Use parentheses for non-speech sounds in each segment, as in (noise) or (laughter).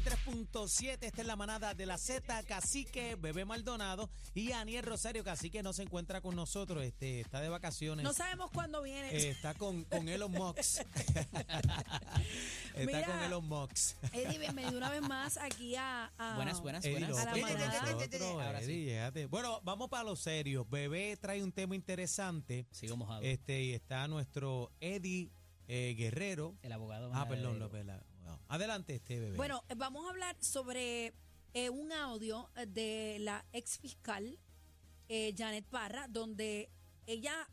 93.7, esta es la manada de la Z, Cacique, Bebé Maldonado y Aniel Rosario, Cacique no se encuentra con nosotros, este, está de vacaciones. No sabemos cuándo viene. Eh, está con, con Elon Musk. (laughs) está Mira. con Elon Musk. Eddie, bienvenido una vez más aquí a, a- Buenas, buenas, Eddie buenas. A la nosotros, Ahora. Eddie, llegate. Bueno, vamos para lo serio. Bebé trae un tema interesante. Sigo mojado. Este, y está nuestro Eddie eh, Guerrero. el abogado. Ah, perdón. López. la- wow. Adelante, este bebé. Bueno, eh, vamos a hablar sobre eh, un audio de la ex fiscal eh, Janet Parra, donde ella,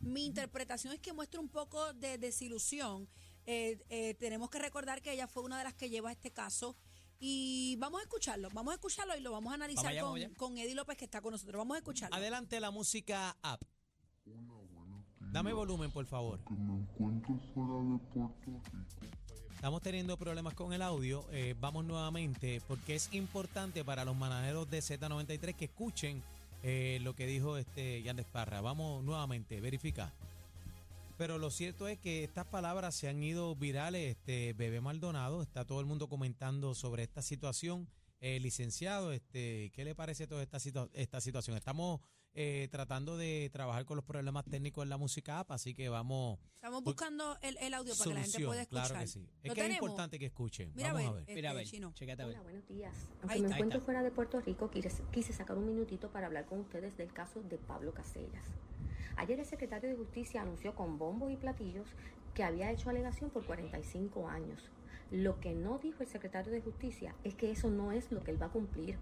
mi interpretación es que muestra un poco de desilusión. Eh, eh, tenemos que recordar que ella fue una de las que lleva este caso. Y vamos a escucharlo, vamos a escucharlo y lo vamos a analizar Vamos allá, con, allá. con Eddie López que está con nosotros. Vamos a escucharlo. Adelante la música app. Dame volumen, por favor. que me encuentro fuera de Puerto Rico. Estamos teniendo problemas con el audio. eh, vamos nuevamente porque es importante para los manaderos de Z93 que escuchen eh, lo que dijo este Yandes Parra. Vamos nuevamente, verifica. Pero lo cierto es que estas palabras se han ido virales. Este Bebé Maldonado está todo el mundo comentando sobre esta situación. Eh, licenciado, este, ¿qué le parece toda esta, situa- esta situación? Estamos eh, tratando de trabajar con los problemas técnicos en la música app, así que vamos Estamos buscando el, el audio para que la gente pueda escuchar. Claro que sí. Es ¿Lo que es tenemos? importante que escuchen. Mira, vamos a ver, ver. Mira, a este, ver, chino. chécate a ver. Hola, buenos días. Ahí Aunque me está. encuentro fuera de Puerto Rico, quise, quise sacar un minutito para hablar con ustedes del caso de Pablo Casellas. Ayer el secretario de Justicia anunció con bombos y platillos que había hecho alegación por 45 años. Lo que no dijo el secretario de Justicia es que eso no es lo que él va a cumplir.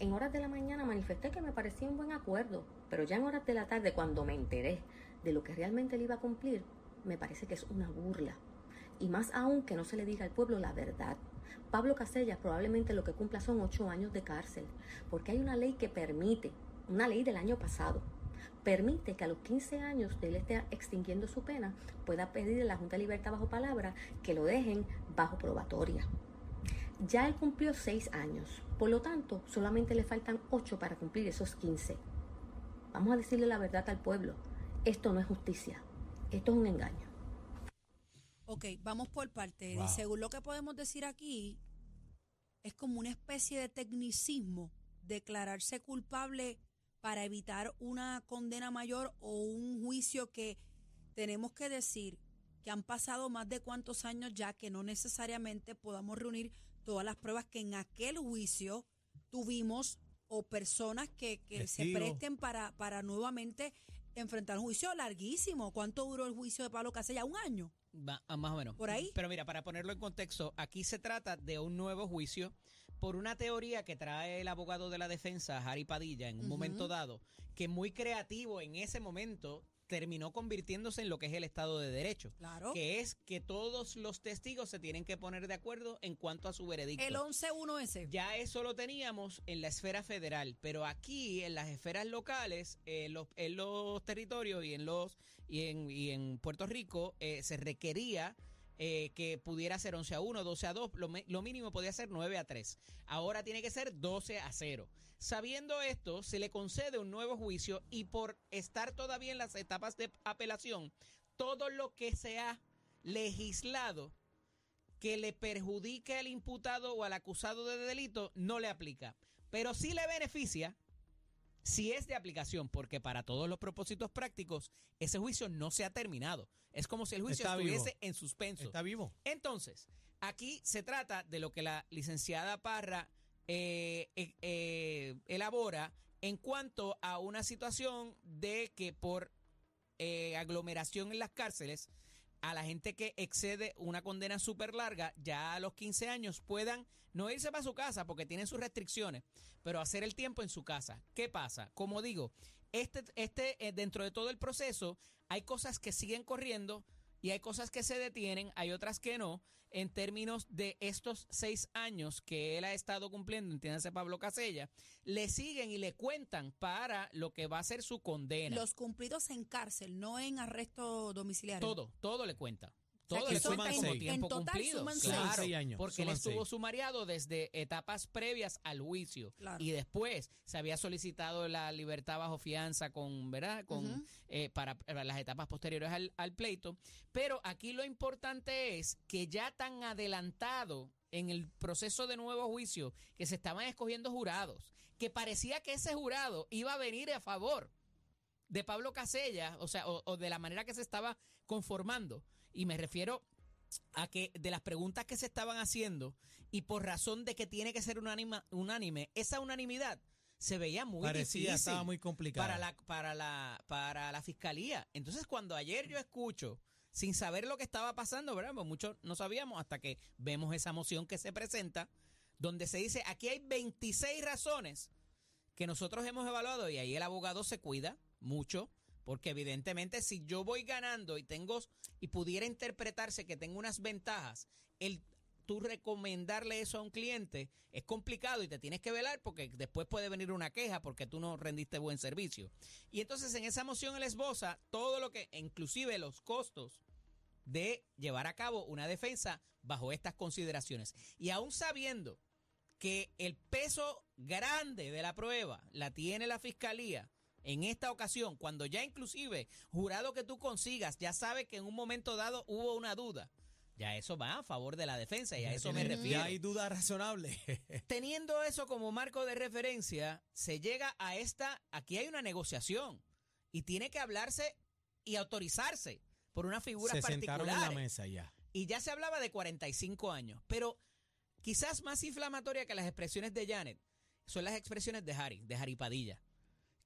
En horas de la mañana manifesté que me parecía un buen acuerdo, pero ya en horas de la tarde, cuando me enteré de lo que realmente él iba a cumplir, me parece que es una burla. Y más aún que no se le diga al pueblo la verdad. Pablo Casellas probablemente lo que cumpla son ocho años de cárcel, porque hay una ley que permite, una ley del año pasado, permite que a los 15 años de él esté extinguiendo su pena, pueda pedir a la Junta de Libertad bajo palabra que lo dejen bajo probatoria. Ya él cumplió seis años, por lo tanto, solamente le faltan ocho para cumplir esos 15. Vamos a decirle la verdad al pueblo. Esto no es justicia, esto es un engaño. Ok, vamos por parte. Wow. Y según lo que podemos decir aquí, es como una especie de tecnicismo declararse culpable para evitar una condena mayor o un juicio que tenemos que decir que han pasado más de cuántos años ya que no necesariamente podamos reunir todas las pruebas que en aquel juicio tuvimos o personas que, que se presten para, para nuevamente enfrentar un juicio larguísimo. ¿Cuánto duró el juicio de Pablo Casella? ¿Un año? Va- ah, más o menos. ¿Por ahí? Pero mira, para ponerlo en contexto, aquí se trata de un nuevo juicio por una teoría que trae el abogado de la defensa, Harry Padilla, en un momento dado, que muy creativo en ese momento terminó convirtiéndose en lo que es el Estado de Derecho. Claro. Que es que todos los testigos se tienen que poner de acuerdo en cuanto a su veredicto. El 11-1S. Ya eso lo teníamos en la esfera federal, pero aquí en las esferas locales, eh, los- en los territorios y en los y en, y en Puerto Rico eh, se requería eh, que pudiera ser 11 a 1, 12 a 2, lo, lo mínimo podía ser 9 a 3. Ahora tiene que ser 12 a 0. Sabiendo esto, se le concede un nuevo juicio y por estar todavía en las etapas de apelación, todo lo que se ha legislado que le perjudique al imputado o al acusado de delito no le aplica. Pero sí le beneficia si es de aplicación, porque para todos los propósitos prácticos, ese juicio no se ha terminado. Es como si el juicio Está vivo. estuviese en suspenso. ¿Está vivo? Entonces, aquí se trata de lo que la licenciada Parra eh, eh, eh, elabora en cuanto a una situación de que por eh, aglomeración en las cárceles, a la gente que excede una condena súper larga, ya a los 15 años puedan no irse para su casa porque tienen sus restricciones, pero hacer el tiempo en su casa. ¿Qué pasa? Como digo, este, este eh, dentro de todo el proceso hay cosas que siguen corriendo y hay cosas que se detienen, hay otras que no, en términos de estos seis años que él ha estado cumpliendo, entiéndase Pablo Casella, le siguen y le cuentan para lo que va a ser su condena. Los cumplidos en cárcel, no en arresto domiciliario. Todo, todo le cuenta. Todo que le son cuenta en- tiempo total cumplido. suman seis. claro, Suman seis años, porque él suman estuvo seis. sumariado desde etapas previas al juicio Claro. y después se había solicitado la libertad bajo fianza con, ¿verdad? Con eh, para, para las etapas posteriores al, al pleito. Pero aquí lo importante es que ya tan adelantado en el proceso de nuevo juicio que se estaban escogiendo jurados, que parecía que ese jurado iba a venir a favor de Pablo Casella, o sea, o, o de la manera que se estaba conformando. Y me refiero a que de las preguntas que se estaban haciendo y por razón de que tiene que ser unánime, unánime esa unanimidad se veía muy Parecía, difícil estaba muy complicada. para la para la para la fiscalía. Entonces, cuando ayer yo escucho sin saber lo que estaba pasando, ¿verdad? Pues muchos no sabíamos hasta que vemos esa moción que se presenta donde se dice, aquí hay 26 razones que nosotros hemos evaluado y ahí el abogado se cuida mucho porque evidentemente si yo voy ganando y tengo y pudiera interpretarse que tengo unas ventajas, el tú recomendarle eso a un cliente es complicado y te tienes que velar porque después puede venir una queja porque tú no rendiste buen servicio. Y entonces en esa moción él esboza todo lo que, inclusive los costos de llevar a cabo una defensa bajo estas consideraciones. Y aún sabiendo que el peso grande de la prueba la tiene la fiscalía, en esta ocasión, cuando ya inclusive jurado que tú consigas, ya sabe que en un momento dado hubo una duda, ya eso va a favor de la defensa y a eso me refiero. Ya hay duda razonable. (laughs) Teniendo eso como marco de referencia, se llega a esta, aquí hay una negociación y tiene que hablarse y autorizarse por una figura Se sentaron en particular. la mesa ya. Y ya se hablaba de 45 años, pero quizás más inflamatoria que las expresiones de Janet son las expresiones de Harry, de Harry Padilla,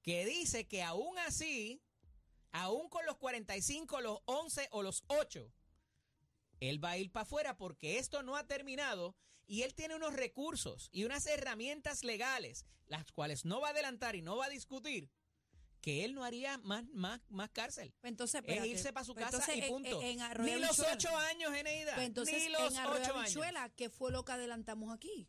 que dice que aún así, aún con los 45, los 11 o los 8, él va a ir para afuera porque esto no ha terminado y él tiene unos recursos y unas herramientas legales, las cuales no va a adelantar y no va a discutir, que él no haría más, más, más cárcel. Pues entonces, Es irse para su Pues casa entonces, y punto. En, en Ni los ocho años, Eneida. Pues entonces, Ni los en ocho años. ¿qué fue lo que adelantamos aquí?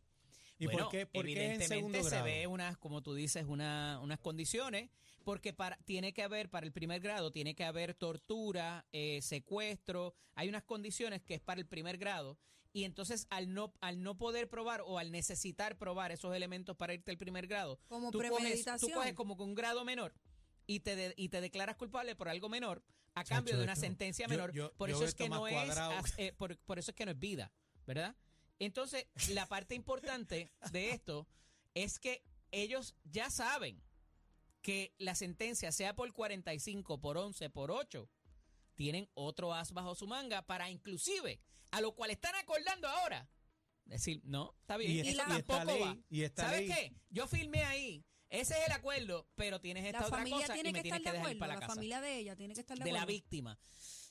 ¿Y Bueno, por qué, por qué en evidentemente segundo se grado? ve unas, como tú dices, una, unas condiciones, porque para, tiene que haber, para el primer grado, tiene que haber tortura, eh, secuestro, hay unas condiciones que es para el primer grado, y entonces al no, al no poder probar o al necesitar probar esos elementos para irte al primer grado, Como tú coges, tú premeditación. coges como que un grado menor y te, de- y te declaras culpable por algo menor a cambio de una esto- sentencia menor. yo- por yo eso es que no es, cuadrado. eh, por, por eso es que no es vida, ¿verdad? Entonces, la parte importante de esto es que ellos ya saben que la sentencia, sea por 45, por 11, por 8, tienen otro as bajo su manga para inclusive, a lo cual están acordando ahora, decir, no, está bien, Y esta- y esta tampoco ley- va. y esta ¿Sabes ley- qué? Yo firmé ahí, ese es el acuerdo, pero tienes esta La otra familia cosa y tiene me que tienes estar que de dejar ir acuerdo. para la, La casa familia de ella tiene que estar de de la acuerdo. víctima.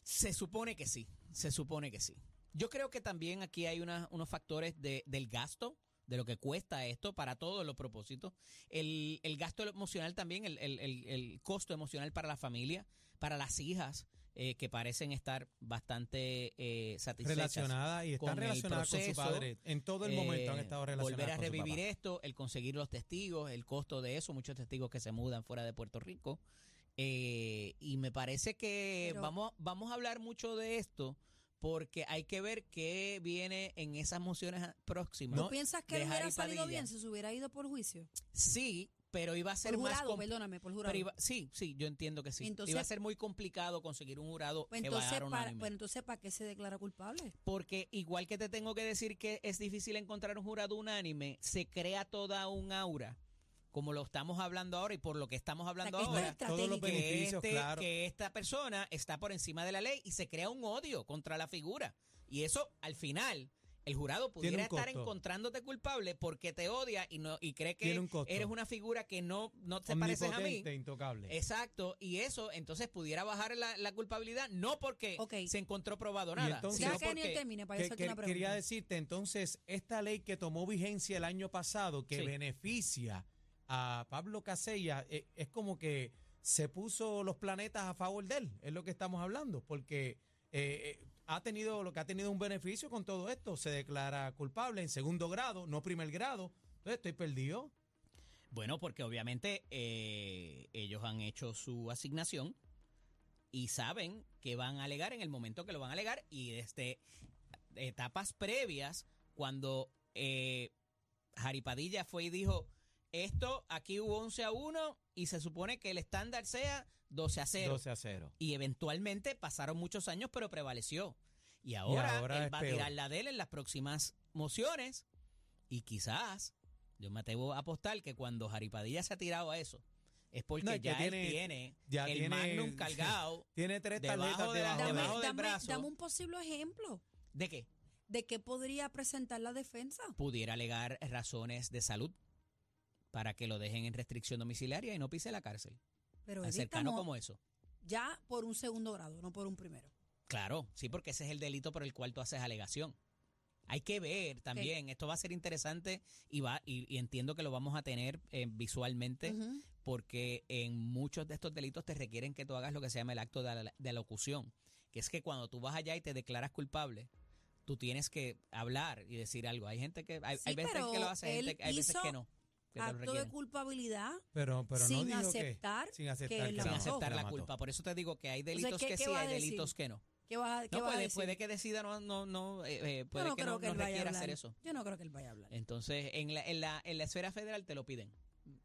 Se supone que sí, se supone que sí. Yo creo que también aquí hay una- unos factores de, del gasto, de lo que cuesta esto para todos los propósitos. El, el gasto emocional también, el, el- el- el costo emocional para la familia, para las hijas, eh, que parecen estar bastante eh, satisfechas. relacionadas y están con el relacionadas con su padre. En todo el momento han eh, estado relacionadas Volver a con su revivir papá. esto, el conseguir los testigos, el costo de eso, muchos testigos que se mudan fuera de Puerto Rico. Eh, y me parece que Pero- vamos, vamos a hablar mucho de esto porque hay que ver qué viene en esas mociones próximas. ¿Tú No, piensas que él hubiera salido Padilla. bien si se hubiera ido por juicio? Sí, pero iba a ser Por más jurado, com- perdóname, por jurado. pero iba- sí, sí, yo entiendo que sí. Entonces- iba a ser muy complicado conseguir un jurado Pues entonces, para, pues entonces, ¿para qué se declara culpable? Porque igual que te tengo que decir que es difícil encontrar un jurado unánime, se crea toda un aura, como lo estamos hablando ahora y por lo que estamos hablando que esto ahora. es Todos los que, este- claro. que esta persona está por encima de la ley y se crea un odio contra la figura. Y eso, al final, el jurado pudiera estar encontrándote culpable porque te odia y no y cree que un costo. eres una figura que no, no te pareces a mí. Intocable. Exacto, y eso entonces pudiera bajar la, la culpabilidad, no porque se encontró probado nada, entonces- sino Ya que porque... termine para Que- que- una pregunta. quería decirte, entonces, esta ley que tomó vigencia el año pasado, que Sí. beneficia a Pablo Casella, eh, es como que se puso los planetas a favor de él, es lo que estamos hablando, porque eh, eh, ha tenido lo que ha tenido un beneficio con todo esto, se declara culpable en segundo grado, no primer grado, entonces estoy perdido. Bueno, porque obviamente eh, ellos han hecho su asignación y saben que van a alegar en el momento que lo van a alegar y desde etapas previas, cuando eh, Jari Padilla fue y dijo, esto aquí hubo 11 a 1 y se supone que el estándar sea 12 a 0. 12 a 0. Y eventualmente pasaron muchos años, pero prevaleció. Y ahora, ahora él va peor. a tirar la de él en las próximas mociones y quizás, yo me atrevo a apostar que cuando Jaripadilla se ha tirado a eso, es porque No, es ya tiene- él tiene ya el tiene- magnum (laughs) cargado. Tiene tres Debajo tarjetas de la- debajo. Dame, debajo del dame- brazo. dame un posible ejemplo ¿De qué? de qué podría presentar la defensa. Pudiera alegar razones de salud para que lo dejen en restricción domiciliaria y no pise la cárcel. Pero Tan cercano como eso. ya por un segundo grado, no por un primero. Claro, sí, porque ese es el delito por el cual tú haces alegación. Hay que ver también, esto va a ser interesante y va y, y entiendo que lo vamos a tener eh, visualmente porque en muchos de estos delitos te requieren que tú hagas lo que se llama el acto de, de alocución, que es que cuando tú vas allá y te declaras culpable, tú tienes que hablar y decir algo. Hay gente que hay, Sí, hay veces que lo hace, gente- hay veces que no. Que lo Acto de culpabilidad. Pero, pero no Sin que- aceptar sin aceptar que él la sin aceptar que la culpa. Por eso te digo que hay delitos ¿qué- que qué sí, va a hay delitos que no. ¿Qué vas a, qué No, vas a puede, decir? puede que decida no, no, no, eh, eh, Yo puede no que creo no, que no él vaya a hacer eso. Yo no creo que él vaya a hablar. Entonces, en la, en, la, en la esfera federal te lo piden.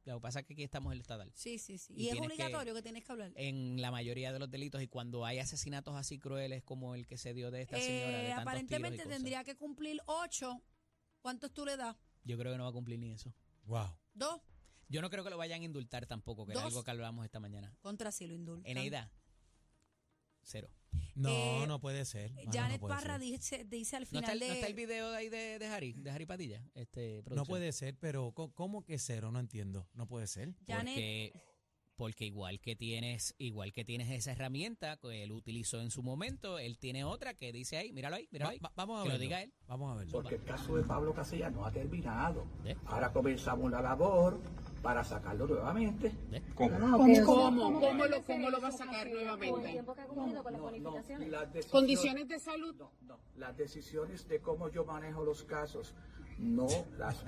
Lo que pasa es que aquí estamos en el estatal. Sí, sí, sí. Y Y, es tienes que- obligatorio que, tienes que hablar. En la mayoría de los delitos y cuando hay asesinatos así crueles como el que se dio de esta señora de Eh, aparentemente tiros y cosas, tendría que cumplir ocho. ¿Cuántos tú le das? Yo creo que no va a cumplir ni eso. Wow. Dos. Yo no creo que lo vayan a indultar tampoco, que era Dos. algo que hablábamos esta mañana. Contra si lo indultan. Eneida, cero. No, Eh, no puede ser. No, Janet no puede Parra ser. dice, dice al ¿No final está, el, de... no está el video de ahí de, de Harry, de Harry Padilla? Este, No producción? puede ser, pero co- ¿cómo que cero? No entiendo. No puede ser. Janet, Porque, porque igual que tienes, igual que tienes esa herramienta que él utilizó en su momento, él tiene otra que dice ahí, míralo ahí, míralo Va- ahí. va- vamos a que lo verlo. diga él. Vamos a verlo. porque el caso de Pablo Casellas no ha terminado. ¿Eh? Ahora comenzamos la labor para sacarlo nuevamente. ¿Cómo? ¿Cómo? ¿Cómo lo, cómo lo va a sacar nuevamente? No, no, las ¿Condiciones de salud? No, no, las decisiones de cómo yo manejo los casos no las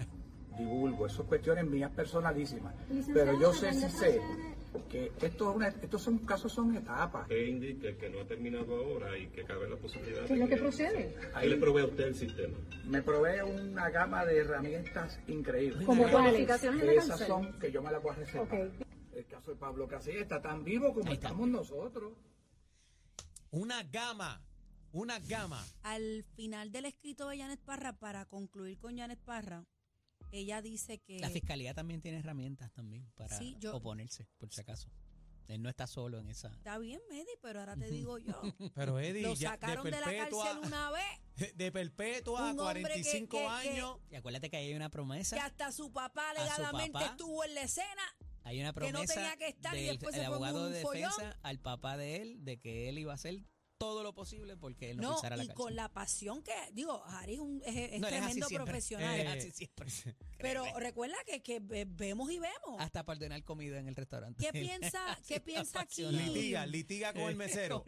divulgo, eso son cuestiones mías personalísimas. Pero yo sé, sí sé, que esto una- estos son casos son etapas. que indique que no ha terminado ahora y que cabe la posibilidad ¿Qué es lo que procede? ¿Qué le provee a usted el sistema? Me provee una gama de herramientas increíbles. ¿Como cuáles? Bonificaciones de Esas son que yo me las voy a reservar. El caso de Pablo Casellas está tan vivo como Ahí está. estamos nosotros. Una gama. Una gama. al final del escrito de Janet Parra, para concluir con Janet Parra, ella dice que... La fiscalía también tiene herramientas también para Sí, yo- oponerse, por si acaso. Él no está solo en esa. Está bien, Medi, pero ahora te digo yo. (laughs) Pero Eddie, Lo ya sacaron de de la cárcel una vez, (laughs) de perpetua a Un hombre que- 45 que- que- años. Y acuérdate que ahí hay una promesa. que hasta su papá papá. estuvo en la escena. Hay una que no promesa tenía que estar y del después se el fue abogado un de follón. defensa al papá de él de que él iba a hacer todo lo posible porque él no, No, pisara la y con la pasión que, digo, Harry es, un, es, es No, él es así tremendo siempre. profesional. Él es Eh, así siempre. (laughs) pero Créeme. recuerda que, que ve- vemos y vemos. hasta para ordenar comida en el restaurante. ¿Qué (laughs) piensa, (laughs) qué piensa aquí? Litiga, litiga con el mesero.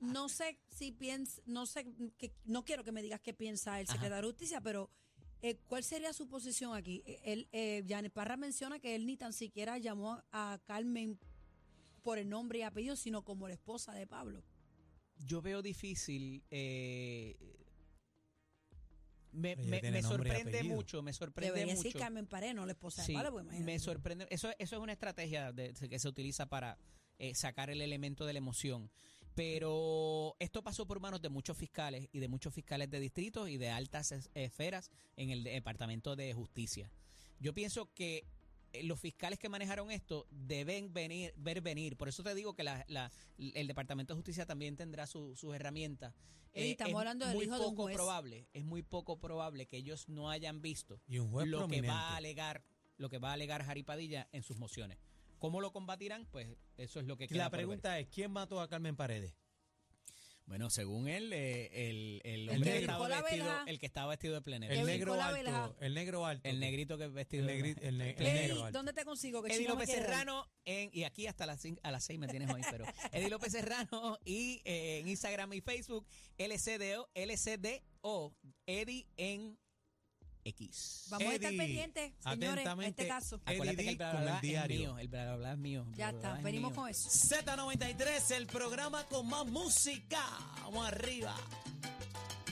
No sé si piensa, no sé, que, no quiero que me digas qué piensa el Ajá. secretario de Justicia, pero eh, ¿cuál sería su posición aquí? Eh, Él, eh, Janet Parra menciona que él ni tan siquiera llamó a Carmen por el nombre y apellido, sino como la esposa de Pablo. Yo veo difícil. eh, me, sorprende mucho, me sorprende Debería mucho. decir Carmen Pared, no la esposa Sí, de Pablo. pues, me sorprende. Eso, eso es una estrategia de- que se utiliza para eh, sacar el elemento de la emoción. Pero esto pasó por manos de muchos fiscales y de muchos fiscales de distritos y de altas es- esferas en el Departamento de Justicia. Yo pienso que los fiscales que manejaron esto deben venir, ver venir. Por eso te digo que la- la- el Departamento de Justicia también tendrá su- sus herramientas. Ey, estamos es hablando del muy hijo de un poco juez. probable, es muy poco probable que ellos no hayan visto Y un juez lo prominente. que va a alegar lo que va a alegar Jari Padilla en sus mociones. ¿Cómo lo combatirán? Pues eso es lo que queda La por ver. pregunta es, ¿quién mató a Carmen Paredes? Bueno, según él, eh, el, el El hombre que negro. estaba la vestido, vela. el que estaba vestido de plenero. El negro alto. El negro alto. El negrito que es vestido El, de negri- el, ne- el Eddie, negro alto. ¿dónde te consigo? Que Eddie me López. Serrano, en, y aquí hasta las, cin- a las seis me tienes hoy, pero Eddie López Serrano y eh, en Instagram y Facebook, LCDO, LCDO, Eddie en X. Vamos a estar pendientes, señores, atentamente, este caso. Eddie Acuérdate que el bla, con bla, el bla es diario. mío, el bla, es mío. Ya está, es venimos mío. con eso. Z93, el programa con más música. Vamos arriba.